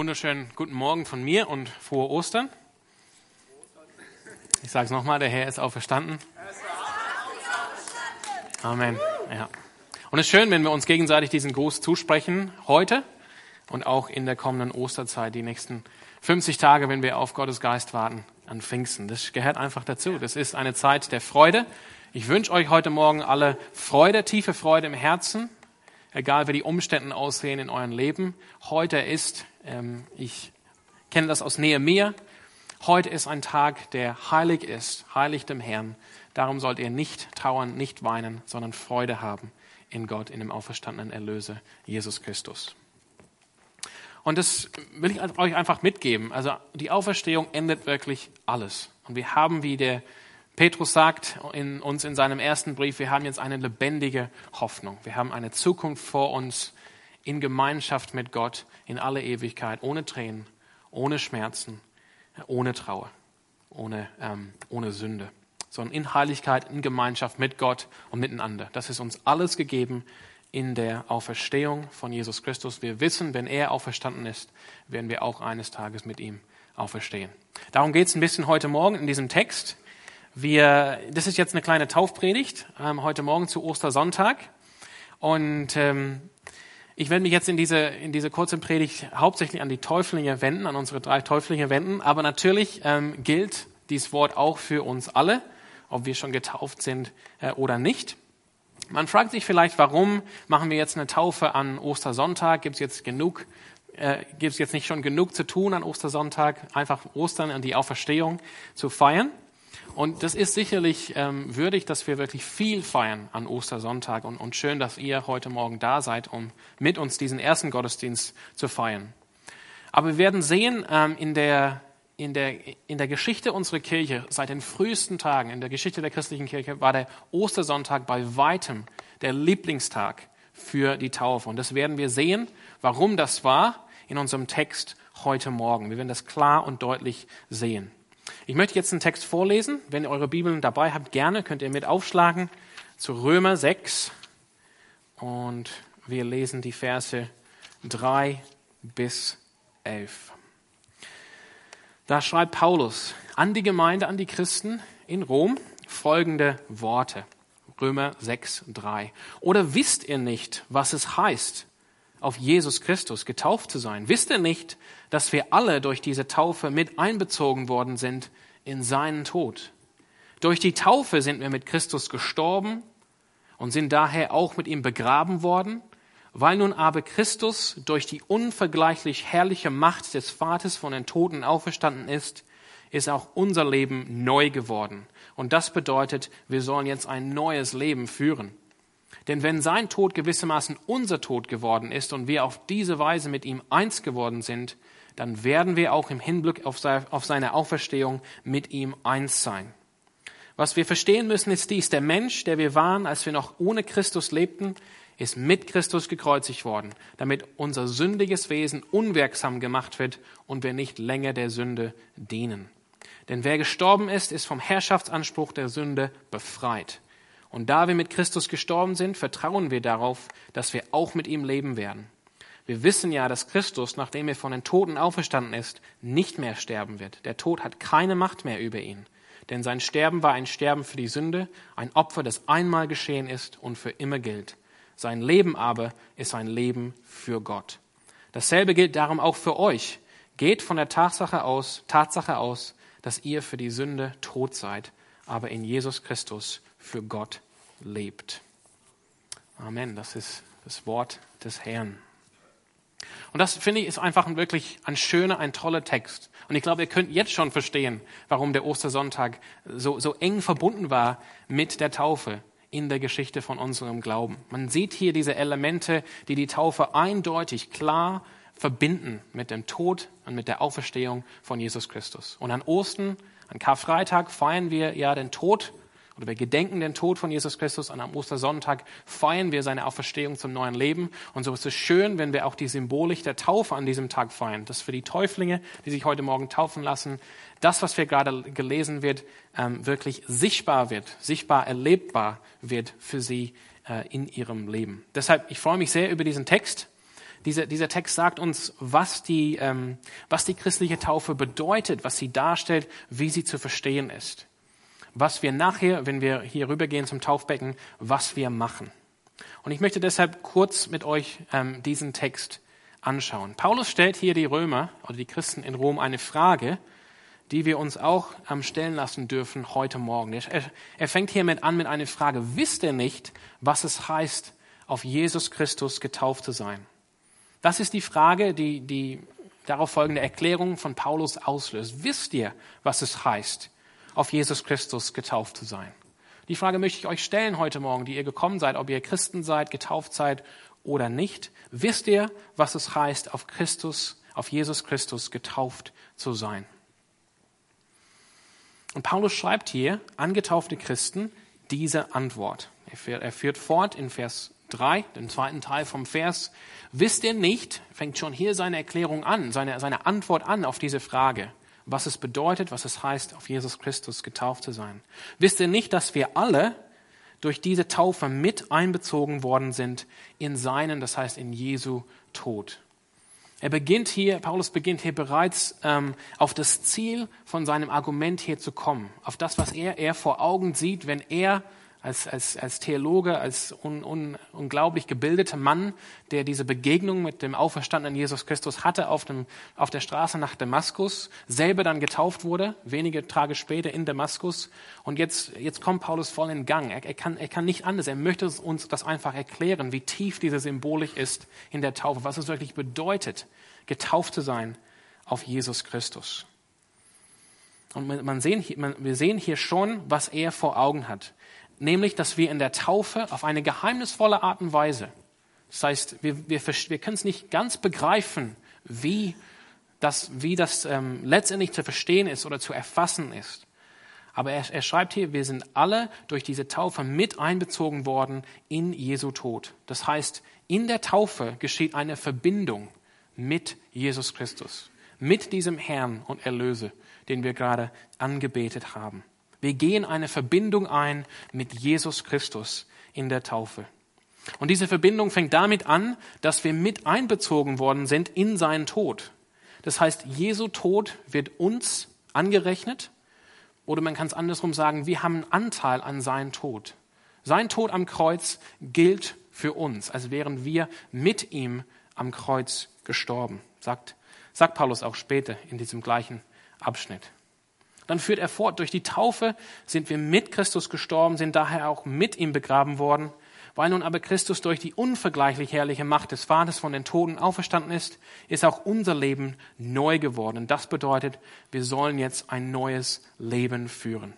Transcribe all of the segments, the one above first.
Wunderschönen guten Morgen von mir und frohe Ostern. Ich sage es nochmal, der Herr ist auferstanden. Amen. Ja. Und es ist schön, wenn wir uns gegenseitig diesen Gruß zusprechen, heute und auch in der kommenden Osterzeit, die nächsten 50 Tage, wenn wir auf Gottes Geist warten, an Pfingsten. Das gehört einfach dazu. Das ist eine Zeit der Freude. Ich wünsche euch heute Morgen alle Freude, tiefe Freude im Herzen, egal wie die Umstände aussehen in eurem Leben. Heute ist ich kenne das aus Nähe mir. Heute ist ein Tag, der heilig ist, heilig dem Herrn. Darum sollt ihr nicht trauern, nicht weinen, sondern Freude haben in Gott, in dem auferstandenen Erlöser Jesus Christus. Und das will ich euch einfach mitgeben. Also die Auferstehung endet wirklich alles. Und wir haben, wie der Petrus sagt in uns in seinem ersten Brief, wir haben jetzt eine lebendige Hoffnung. Wir haben eine Zukunft vor uns, in Gemeinschaft mit Gott in alle Ewigkeit, ohne Tränen, ohne Schmerzen, ohne Trauer, ohne, ähm, ohne Sünde, sondern in Heiligkeit, in Gemeinschaft mit Gott und miteinander. Das ist uns alles gegeben in der Auferstehung von Jesus Christus. Wir wissen, wenn er auferstanden ist, werden wir auch eines Tages mit ihm auferstehen. Darum geht es ein bisschen heute Morgen in diesem Text. Wir, das ist jetzt eine kleine Taufpredigt ähm, heute Morgen zu Ostersonntag. Und ähm, ich werde mich jetzt in diese, in diese kurze Predigt hauptsächlich an die Täuflinge wenden, an unsere drei Täuflinge wenden. Aber natürlich ähm, gilt dieses Wort auch für uns alle, ob wir schon getauft sind äh, oder nicht. Man fragt sich vielleicht, warum machen wir jetzt eine Taufe an Ostersonntag? Gibt es jetzt genug, äh, gibt es jetzt nicht schon genug zu tun an Ostersonntag, einfach Ostern und die Auferstehung zu feiern? Und das ist sicherlich ähm, würdig, dass wir wirklich viel feiern an Ostersonntag und, und schön, dass ihr heute Morgen da seid, um mit uns diesen ersten Gottesdienst zu feiern. Aber wir werden sehen, ähm, in, der, in, der, in der Geschichte unserer Kirche, seit den frühesten Tagen, in der Geschichte der christlichen Kirche, war der Ostersonntag bei weitem der Lieblingstag für die Taufe. Und das werden wir sehen, warum das war in unserem Text heute Morgen. Wir werden das klar und deutlich sehen. Ich möchte jetzt einen Text vorlesen. Wenn ihr eure Bibeln dabei habt, gerne könnt ihr mit aufschlagen zu Römer 6. Und wir lesen die Verse 3 bis 11. Da schreibt Paulus an die Gemeinde, an die Christen in Rom folgende Worte. Römer 6, 3. Oder wisst ihr nicht, was es heißt, auf Jesus Christus getauft zu sein? Wisst ihr nicht, dass wir alle durch diese Taufe mit einbezogen worden sind in seinen Tod? Durch die Taufe sind wir mit Christus gestorben und sind daher auch mit ihm begraben worden, weil nun aber Christus durch die unvergleichlich herrliche Macht des Vaters von den Toten auferstanden ist, ist auch unser Leben neu geworden. Und das bedeutet, wir sollen jetzt ein neues Leben führen. Denn wenn sein Tod gewissermaßen unser Tod geworden ist und wir auf diese Weise mit ihm eins geworden sind, dann werden wir auch im Hinblick auf seine Auferstehung mit ihm eins sein. Was wir verstehen müssen, ist dies. Der Mensch, der wir waren, als wir noch ohne Christus lebten, ist mit Christus gekreuzigt worden, damit unser sündiges Wesen unwirksam gemacht wird und wir nicht länger der Sünde dienen. Denn wer gestorben ist, ist vom Herrschaftsanspruch der Sünde befreit. Und da wir mit Christus gestorben sind, vertrauen wir darauf, dass wir auch mit ihm leben werden. Wir wissen ja, dass Christus, nachdem er von den Toten auferstanden ist, nicht mehr sterben wird. Der Tod hat keine Macht mehr über ihn. Denn sein Sterben war ein Sterben für die Sünde, ein Opfer, das einmal geschehen ist und für immer gilt. Sein Leben aber ist ein Leben für Gott. Dasselbe gilt darum auch für euch. Geht von der Tatsache aus, Tatsache aus, dass ihr für die Sünde tot seid, aber in Jesus Christus für Gott lebt. Amen. Das ist das Wort des Herrn. Und das finde ich ist einfach ein wirklich ein schöner, ein toller Text. Und ich glaube, ihr könnt jetzt schon verstehen, warum der Ostersonntag so, so eng verbunden war mit der Taufe in der Geschichte von unserem Glauben. Man sieht hier diese Elemente, die die Taufe eindeutig klar verbinden mit dem Tod und mit der Auferstehung von Jesus Christus. Und an Osten, an Karfreitag feiern wir ja den Tod oder wir gedenken den Tod von Jesus Christus und am Ostersonntag feiern wir seine Auferstehung zum neuen Leben. Und so ist es schön, wenn wir auch die Symbolik der Taufe an diesem Tag feiern. Das für die Täuflinge, die sich heute Morgen taufen lassen, das, was wir gerade gelesen wird, ähm, wirklich sichtbar wird, sichtbar erlebbar wird für sie äh, in ihrem Leben. Deshalb, ich freue mich sehr über diesen Text, dieser, dieser Text sagt uns, was die, ähm, was die christliche Taufe bedeutet, was sie darstellt, wie sie zu verstehen ist. Was wir nachher, wenn wir hier rübergehen zum Taufbecken, was wir machen. Und ich möchte deshalb kurz mit euch ähm, diesen Text anschauen. Paulus stellt hier die Römer oder die Christen in Rom eine Frage, die wir uns auch ähm, stellen lassen dürfen heute Morgen. Er, er fängt hiermit an mit einer Frage. Wisst ihr nicht, was es heißt, auf Jesus Christus getauft zu sein? Das ist die Frage, die die darauf folgende Erklärung von Paulus auslöst. Wisst ihr, was es heißt, auf Jesus Christus getauft zu sein? Die Frage möchte ich euch stellen heute Morgen, die ihr gekommen seid, ob ihr Christen seid, getauft seid oder nicht. Wisst ihr, was es heißt, auf Christus, auf Jesus Christus getauft zu sein? Und Paulus schreibt hier, angetaufte Christen, diese Antwort. Er führt fort in Vers 3, den zweiten Teil vom Vers. Wisst ihr nicht, fängt schon hier seine Erklärung an, seine, seine Antwort an auf diese Frage, was es bedeutet, was es heißt, auf Jesus Christus getauft zu sein. Wisst ihr nicht, dass wir alle durch diese Taufe mit einbezogen worden sind in seinen, das heißt in Jesu Tod? Er beginnt hier, Paulus beginnt hier bereits ähm, auf das Ziel von seinem Argument hier zu kommen, auf das, was er, er vor Augen sieht, wenn er als, als, als Theologe, als un, un, unglaublich gebildeter Mann, der diese Begegnung mit dem auferstandenen Jesus Christus hatte auf, dem, auf der Straße nach Damaskus, selber dann getauft wurde, wenige Tage später in Damaskus. Und jetzt, jetzt kommt Paulus voll in Gang. Er, er, kann, er kann nicht anders. Er möchte uns das einfach erklären, wie tief diese Symbolik ist in der Taufe, was es wirklich bedeutet, getauft zu sein auf Jesus Christus. Und man sehen, man, wir sehen hier schon, was er vor Augen hat nämlich, dass wir in der Taufe auf eine geheimnisvolle Art und Weise, das heißt, wir, wir, wir können es nicht ganz begreifen, wie das, wie das ähm, letztendlich zu verstehen ist oder zu erfassen ist. Aber er, er schreibt hier, wir sind alle durch diese Taufe mit einbezogen worden in Jesu Tod. Das heißt, in der Taufe geschieht eine Verbindung mit Jesus Christus, mit diesem Herrn und Erlöse, den wir gerade angebetet haben. Wir gehen eine Verbindung ein mit Jesus Christus in der Taufe. Und diese Verbindung fängt damit an, dass wir mit einbezogen worden sind in seinen Tod. Das heißt, Jesu Tod wird uns angerechnet oder man kann es andersrum sagen, wir haben einen Anteil an seinem Tod. Sein Tod am Kreuz gilt für uns, als wären wir mit ihm am Kreuz gestorben, sagt, sagt Paulus auch später in diesem gleichen Abschnitt. Dann führt er fort, durch die Taufe sind wir mit Christus gestorben, sind daher auch mit ihm begraben worden. Weil nun aber Christus durch die unvergleichlich herrliche Macht des Vaters von den Toten auferstanden ist, ist auch unser Leben neu geworden. Das bedeutet, wir sollen jetzt ein neues Leben führen.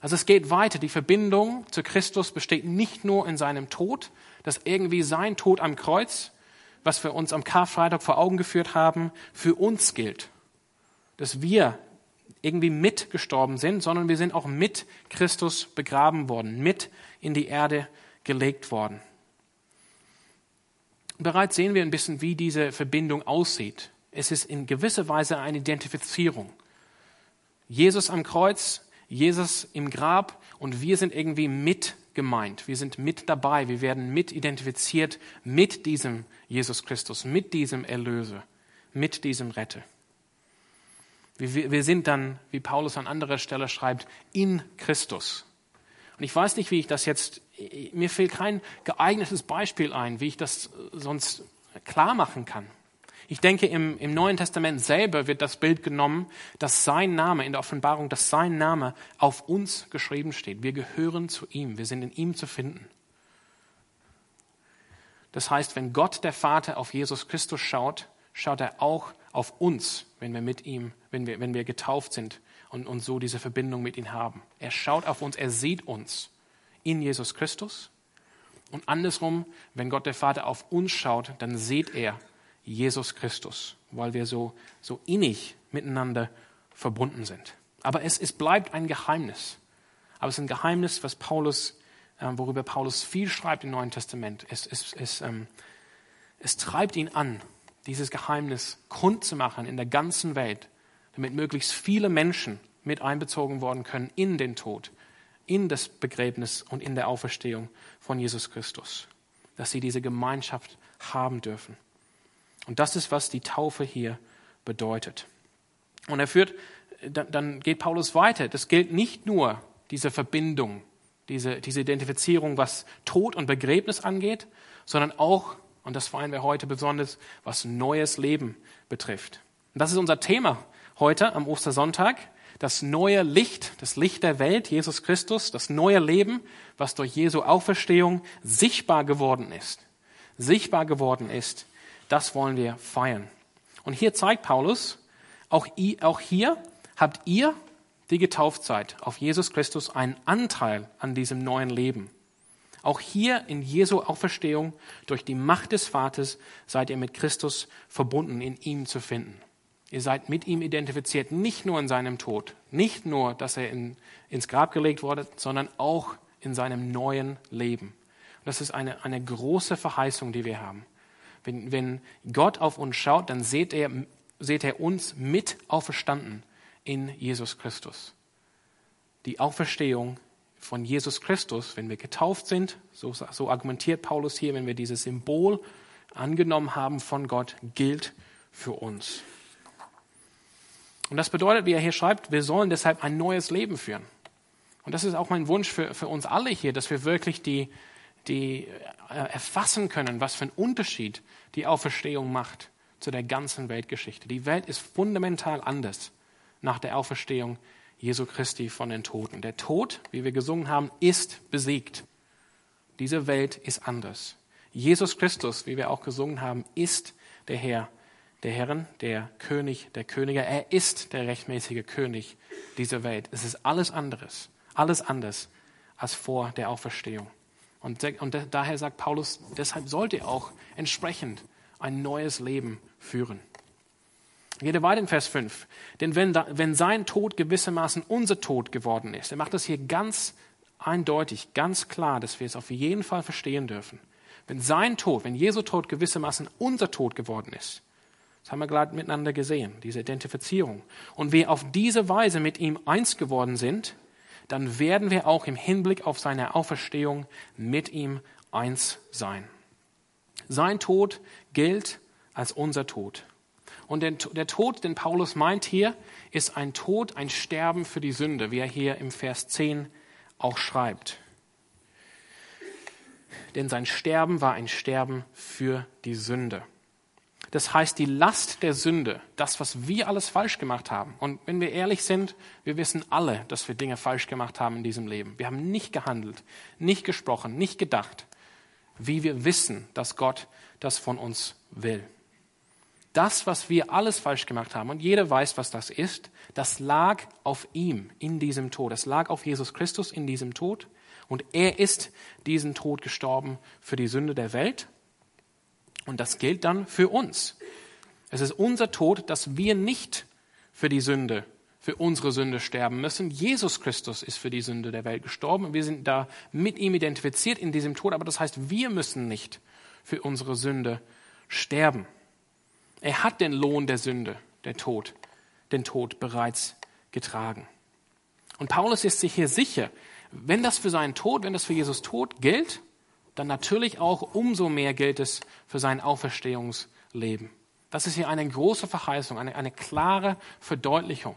Also es geht weiter. Die Verbindung zu Christus besteht nicht nur in seinem Tod, dass irgendwie sein Tod am Kreuz, was wir uns am Karfreitag vor Augen geführt haben, für uns gilt. Dass wir irgendwie mitgestorben sind, sondern wir sind auch mit Christus begraben worden, mit in die Erde gelegt worden. Bereits sehen wir ein bisschen, wie diese Verbindung aussieht. Es ist in gewisser Weise eine Identifizierung. Jesus am Kreuz, Jesus im Grab und wir sind irgendwie mit gemeint. Wir sind mit dabei. Wir werden mit identifiziert mit diesem Jesus Christus, mit diesem Erlöser, mit diesem Retter. Wir, sind dann, wie Paulus an anderer Stelle schreibt, in Christus. Und ich weiß nicht, wie ich das jetzt, mir fehlt kein geeignetes Beispiel ein, wie ich das sonst klar machen kann. Ich denke, im, im Neuen Testament selber wird das Bild genommen, dass sein Name in der Offenbarung, dass sein Name auf uns geschrieben steht. Wir gehören zu ihm, wir sind in ihm zu finden. Das heißt, wenn Gott der Vater auf Jesus Christus schaut, schaut er auch auf uns, wenn wir mit ihm, wenn wir, wenn wir getauft sind und, und so diese Verbindung mit ihm haben. Er schaut auf uns, er sieht uns in Jesus Christus. Und andersrum, wenn Gott der Vater auf uns schaut, dann sieht er Jesus Christus, weil wir so, so innig miteinander verbunden sind. Aber es, es bleibt ein Geheimnis. Aber es ist ein Geheimnis, was Paulus, äh, worüber Paulus viel schreibt im Neuen Testament. Es, es, es, ähm, es treibt ihn an, dieses Geheimnis kundzumachen in der ganzen Welt, damit möglichst viele Menschen mit einbezogen worden können in den Tod, in das Begräbnis und in der Auferstehung von Jesus Christus, dass sie diese Gemeinschaft haben dürfen. Und das ist, was die Taufe hier bedeutet. Und er führt, dann geht Paulus weiter. Das gilt nicht nur diese Verbindung, diese, diese Identifizierung, was Tod und Begräbnis angeht, sondern auch, und das feiern wir heute besonders, was neues Leben betrifft. Und das ist unser Thema heute am Ostersonntag. Das neue Licht, das Licht der Welt, Jesus Christus, das neue Leben, was durch Jesu Auferstehung sichtbar geworden ist. Sichtbar geworden ist. Das wollen wir feiern. Und hier zeigt Paulus, auch, auch hier habt ihr, die getauft seid, auf Jesus Christus einen Anteil an diesem neuen Leben. Auch hier in Jesu Auferstehung durch die Macht des Vaters seid ihr mit Christus verbunden, in ihm zu finden. Ihr seid mit ihm identifiziert, nicht nur in seinem Tod, nicht nur, dass er in, ins Grab gelegt wurde, sondern auch in seinem neuen Leben. das ist eine, eine große Verheißung, die wir haben. Wenn, wenn Gott auf uns schaut, dann seht er, seht er uns mit auferstanden in Jesus Christus. Die Auferstehung von Jesus Christus, wenn wir getauft sind, so, so argumentiert Paulus hier, wenn wir dieses Symbol angenommen haben von Gott, gilt für uns. Und das bedeutet, wie er hier schreibt, wir sollen deshalb ein neues Leben führen. Und das ist auch mein Wunsch für, für uns alle hier, dass wir wirklich die, die äh, erfassen können, was für einen Unterschied die Auferstehung macht zu der ganzen Weltgeschichte. Die Welt ist fundamental anders nach der Auferstehung Jesu Christi von den Toten. Der Tod, wie wir gesungen haben, ist besiegt. Diese Welt ist anders. Jesus Christus, wie wir auch gesungen haben, ist der Herr der Herren, der König der Könige. Er ist der rechtmäßige König dieser Welt. Es ist alles anderes, alles anders als vor der Auferstehung. Und, und daher sagt Paulus, deshalb sollt ihr auch entsprechend ein neues Leben führen. Geht weiter in Vers 5. Denn wenn, da, wenn sein Tod gewissermaßen unser Tod geworden ist, er macht das hier ganz eindeutig, ganz klar, dass wir es auf jeden Fall verstehen dürfen. Wenn sein Tod, wenn Jesu Tod gewissermaßen unser Tod geworden ist, das haben wir gerade miteinander gesehen, diese Identifizierung. Und wir auf diese Weise mit ihm eins geworden sind, dann werden wir auch im Hinblick auf seine Auferstehung mit ihm eins sein. Sein Tod gilt als unser Tod. Und der Tod, den Paulus meint hier, ist ein Tod, ein Sterben für die Sünde, wie er hier im Vers 10 auch schreibt. Denn sein Sterben war ein Sterben für die Sünde. Das heißt, die Last der Sünde, das, was wir alles falsch gemacht haben. Und wenn wir ehrlich sind, wir wissen alle, dass wir Dinge falsch gemacht haben in diesem Leben. Wir haben nicht gehandelt, nicht gesprochen, nicht gedacht, wie wir wissen, dass Gott das von uns will. Das, was wir alles falsch gemacht haben, und jeder weiß, was das ist, das lag auf ihm in diesem Tod. Es lag auf Jesus Christus in diesem Tod. Und er ist diesen Tod gestorben für die Sünde der Welt und das gilt dann für uns. Es ist unser Tod, dass wir nicht für die Sünde, für unsere Sünde sterben müssen. Jesus Christus ist für die Sünde der Welt gestorben. Wir sind da mit ihm identifiziert in diesem Tod, aber das heißt, wir müssen nicht für unsere Sünde sterben. Er hat den Lohn der Sünde, der Tod, den Tod bereits getragen. Und Paulus ist sich hier sicher, wenn das für seinen Tod, wenn das für Jesus Tod gilt, dann natürlich auch umso mehr gilt es für sein Auferstehungsleben. Das ist hier eine große Verheißung, eine, eine klare Verdeutlichung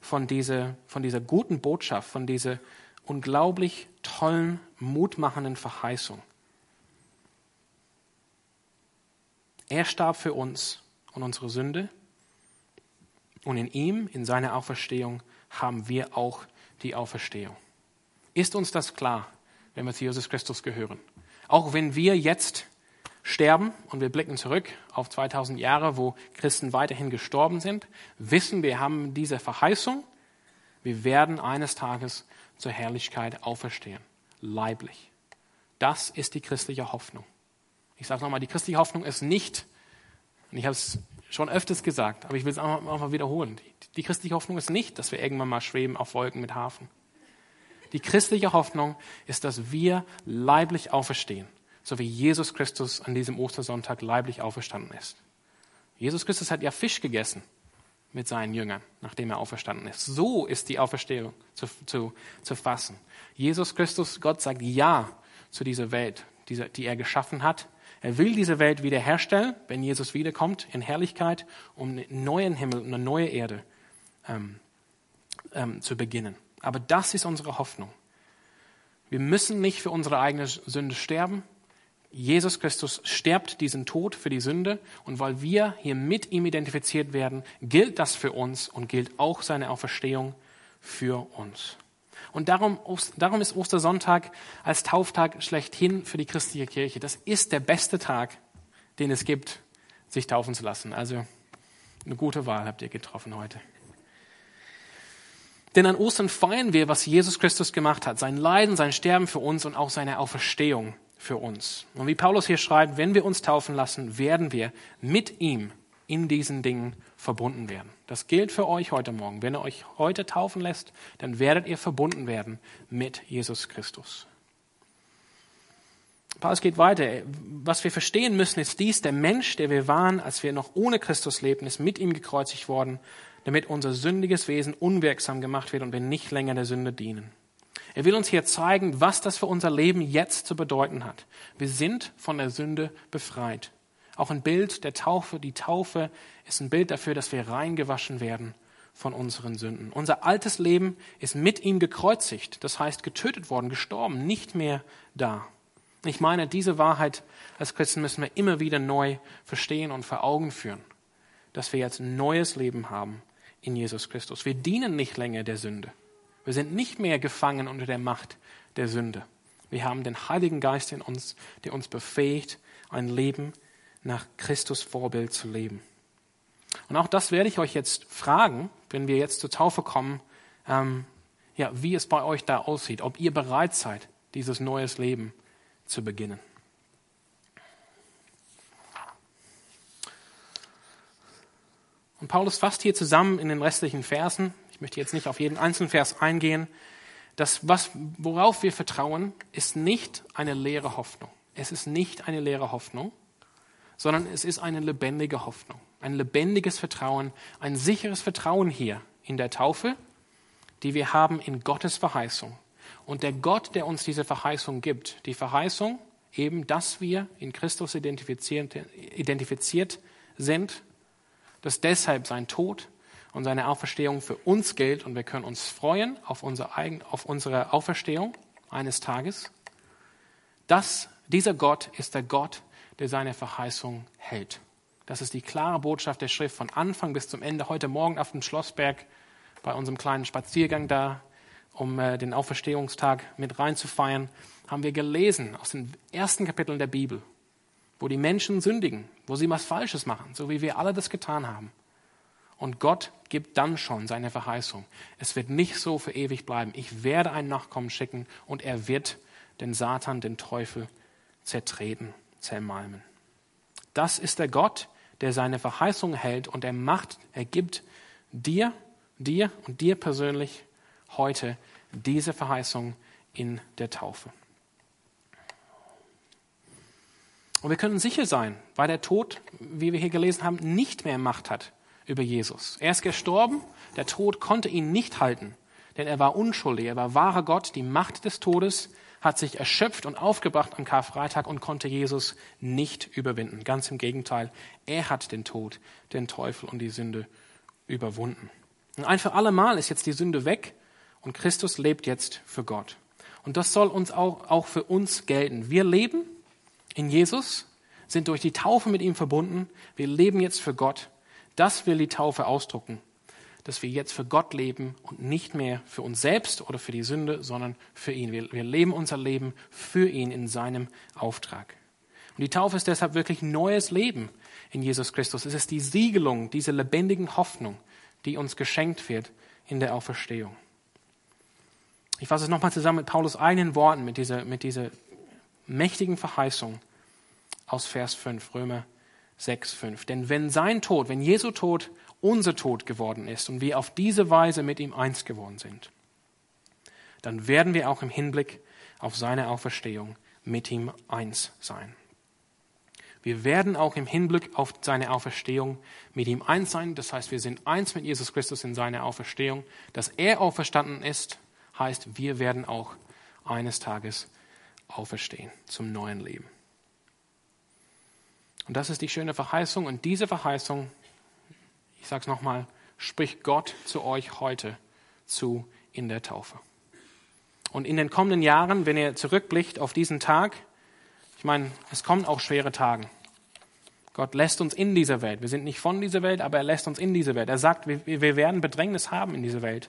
von dieser, von dieser guten Botschaft, von dieser unglaublich tollen, mutmachenden Verheißung. Er starb für uns und unsere Sünde. Und in ihm, in seiner Auferstehung, haben wir auch die Auferstehung. Ist uns das klar, wenn wir zu Jesus Christus gehören? Auch wenn wir jetzt sterben und wir blicken zurück auf 2000 Jahre, wo Christen weiterhin gestorben sind, wissen wir haben diese Verheißung, wir werden eines Tages zur Herrlichkeit auferstehen, leiblich. Das ist die christliche Hoffnung. Ich sage nochmal, die christliche Hoffnung ist nicht, und ich habe es schon öfters gesagt, aber ich will es auch mal wiederholen, die, die christliche Hoffnung ist nicht, dass wir irgendwann mal schweben auf Wolken mit Hafen. Die christliche Hoffnung ist, dass wir leiblich auferstehen, so wie Jesus Christus an diesem Ostersonntag leiblich auferstanden ist. Jesus Christus hat ja Fisch gegessen mit seinen Jüngern, nachdem er auferstanden ist. So ist die Auferstehung zu, zu, zu fassen. Jesus Christus, Gott sagt Ja zu dieser Welt, die, die er geschaffen hat. Er will diese Welt wiederherstellen, wenn Jesus wiederkommt in Herrlichkeit, um einen neuen Himmel, eine neue Erde ähm, ähm, zu beginnen. Aber das ist unsere Hoffnung. Wir müssen nicht für unsere eigene Sünde sterben. Jesus Christus stirbt diesen Tod für die Sünde und weil wir hier mit ihm identifiziert werden, gilt das für uns und gilt auch seine Auferstehung für uns. Und darum, darum ist Ostersonntag als Tauftag schlechthin für die christliche Kirche. Das ist der beste Tag, den es gibt, sich taufen zu lassen. Also eine gute Wahl habt ihr getroffen heute. Denn an Ostern feiern wir, was Jesus Christus gemacht hat. Sein Leiden, sein Sterben für uns und auch seine Auferstehung für uns. Und wie Paulus hier schreibt, wenn wir uns taufen lassen, werden wir mit ihm in diesen Dingen verbunden werden. Das gilt für euch heute Morgen. Wenn ihr euch heute taufen lässt, dann werdet ihr verbunden werden mit Jesus Christus. Paulus geht weiter. Was wir verstehen müssen, ist dies, der Mensch, der wir waren, als wir noch ohne Christus lebten, ist mit ihm gekreuzigt worden, damit unser sündiges Wesen unwirksam gemacht wird und wir nicht länger der Sünde dienen. Er will uns hier zeigen, was das für unser Leben jetzt zu bedeuten hat. Wir sind von der Sünde befreit. Auch ein Bild der Taufe. Die Taufe ist ein Bild dafür, dass wir reingewaschen werden von unseren Sünden. Unser altes Leben ist mit ihm gekreuzigt, das heißt getötet worden, gestorben, nicht mehr da. Ich meine, diese Wahrheit als Christen müssen wir immer wieder neu verstehen und vor Augen führen, dass wir jetzt ein neues Leben haben in Jesus Christus. Wir dienen nicht länger der Sünde. Wir sind nicht mehr gefangen unter der Macht der Sünde. Wir haben den Heiligen Geist in uns, der uns befähigt, ein Leben nach Christus Vorbild zu leben. Und auch das werde ich euch jetzt fragen, wenn wir jetzt zur Taufe kommen, ähm, ja, wie es bei euch da aussieht, ob ihr bereit seid, dieses neues Leben zu beginnen. Und Paulus fasst hier zusammen in den restlichen Versen, ich möchte jetzt nicht auf jeden einzelnen Vers eingehen, das, was, worauf wir vertrauen, ist nicht eine leere Hoffnung. Es ist nicht eine leere Hoffnung, sondern es ist eine lebendige Hoffnung, ein lebendiges Vertrauen, ein sicheres Vertrauen hier in der Taufe, die wir haben in Gottes Verheißung. Und der Gott, der uns diese Verheißung gibt, die Verheißung eben, dass wir in Christus identifiziert, identifiziert sind, dass deshalb sein Tod und seine Auferstehung für uns gilt und wir können uns freuen auf unsere, eigen, auf unsere Auferstehung eines Tages. Das, dieser Gott ist der Gott, der seine Verheißung hält. Das ist die klare Botschaft der Schrift von Anfang bis zum Ende. Heute Morgen auf dem Schlossberg bei unserem kleinen Spaziergang da, um äh, den Auferstehungstag mit reinzufeiern, haben wir gelesen aus den ersten Kapiteln der Bibel, wo die Menschen sündigen, wo sie was Falsches machen, so wie wir alle das getan haben. Und Gott gibt dann schon seine Verheißung. Es wird nicht so für ewig bleiben. Ich werde einen Nachkommen schicken und er wird den Satan, den Teufel zertreten zermalmen. Das ist der Gott, der seine Verheißung hält und er macht, er gibt dir, dir und dir persönlich heute diese Verheißung in der Taufe. Und wir können sicher sein, weil der Tod, wie wir hier gelesen haben, nicht mehr Macht hat über Jesus. Er ist gestorben, der Tod konnte ihn nicht halten, denn er war unschuldig, er war wahrer Gott, die Macht des Todes hat sich erschöpft und aufgebracht am Karfreitag und konnte Jesus nicht überwinden. Ganz im Gegenteil, er hat den Tod, den Teufel und die Sünde überwunden. Und ein für alle Mal ist jetzt die Sünde weg und Christus lebt jetzt für Gott. Und das soll uns auch, auch für uns gelten. Wir leben in Jesus, sind durch die Taufe mit ihm verbunden. Wir leben jetzt für Gott. Das will die Taufe ausdrucken dass wir jetzt für Gott leben und nicht mehr für uns selbst oder für die Sünde, sondern für ihn. Wir, wir leben unser Leben für ihn in seinem Auftrag. Und die Taufe ist deshalb wirklich neues Leben in Jesus Christus. Es ist die Siegelung dieser lebendigen Hoffnung, die uns geschenkt wird in der Auferstehung. Ich fasse es nochmal zusammen mit Paulus eigenen Worten, mit dieser, mit dieser mächtigen Verheißung aus Vers 5, Römer 6, 5. Denn wenn sein Tod, wenn Jesu Tod unser Tod geworden ist und wir auf diese Weise mit ihm eins geworden sind, dann werden wir auch im Hinblick auf seine Auferstehung mit ihm eins sein. Wir werden auch im Hinblick auf seine Auferstehung mit ihm eins sein. Das heißt, wir sind eins mit Jesus Christus in seiner Auferstehung. Dass er auferstanden ist, heißt, wir werden auch eines Tages auferstehen zum neuen Leben. Und das ist die schöne Verheißung. Und diese Verheißung, ich sage es nochmal, spricht Gott zu euch heute zu in der Taufe. Und in den kommenden Jahren, wenn ihr zurückblickt auf diesen Tag, ich meine, es kommen auch schwere Tage. Gott lässt uns in dieser Welt. Wir sind nicht von dieser Welt, aber er lässt uns in diese Welt. Er sagt, wir, wir werden Bedrängnis haben in dieser Welt.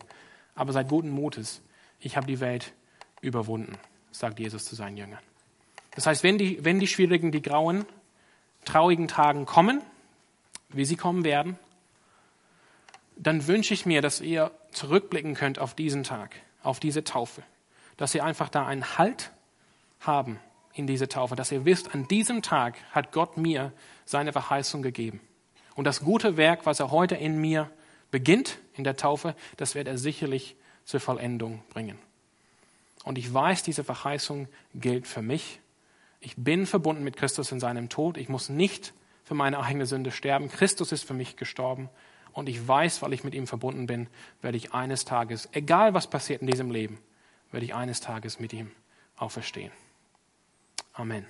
Aber seid guten Mutes. Ich habe die Welt überwunden, sagt Jesus zu seinen Jüngern. Das heißt, wenn die, wenn die schwierigen, die grauen, traurigen Tagen kommen, wie sie kommen werden, dann wünsche ich mir, dass ihr zurückblicken könnt auf diesen Tag, auf diese Taufe. Dass ihr einfach da einen Halt haben in diese Taufe. Dass ihr wisst, an diesem Tag hat Gott mir seine Verheißung gegeben. Und das gute Werk, was er heute in mir beginnt, in der Taufe, das wird er sicherlich zur Vollendung bringen. Und ich weiß, diese Verheißung gilt für mich. Ich bin verbunden mit Christus in seinem Tod. Ich muss nicht für meine eigene Sünde sterben. Christus ist für mich gestorben. Und ich weiß, weil ich mit ihm verbunden bin, werde ich eines Tages, egal was passiert in diesem Leben, werde ich eines Tages mit ihm auferstehen. Amen.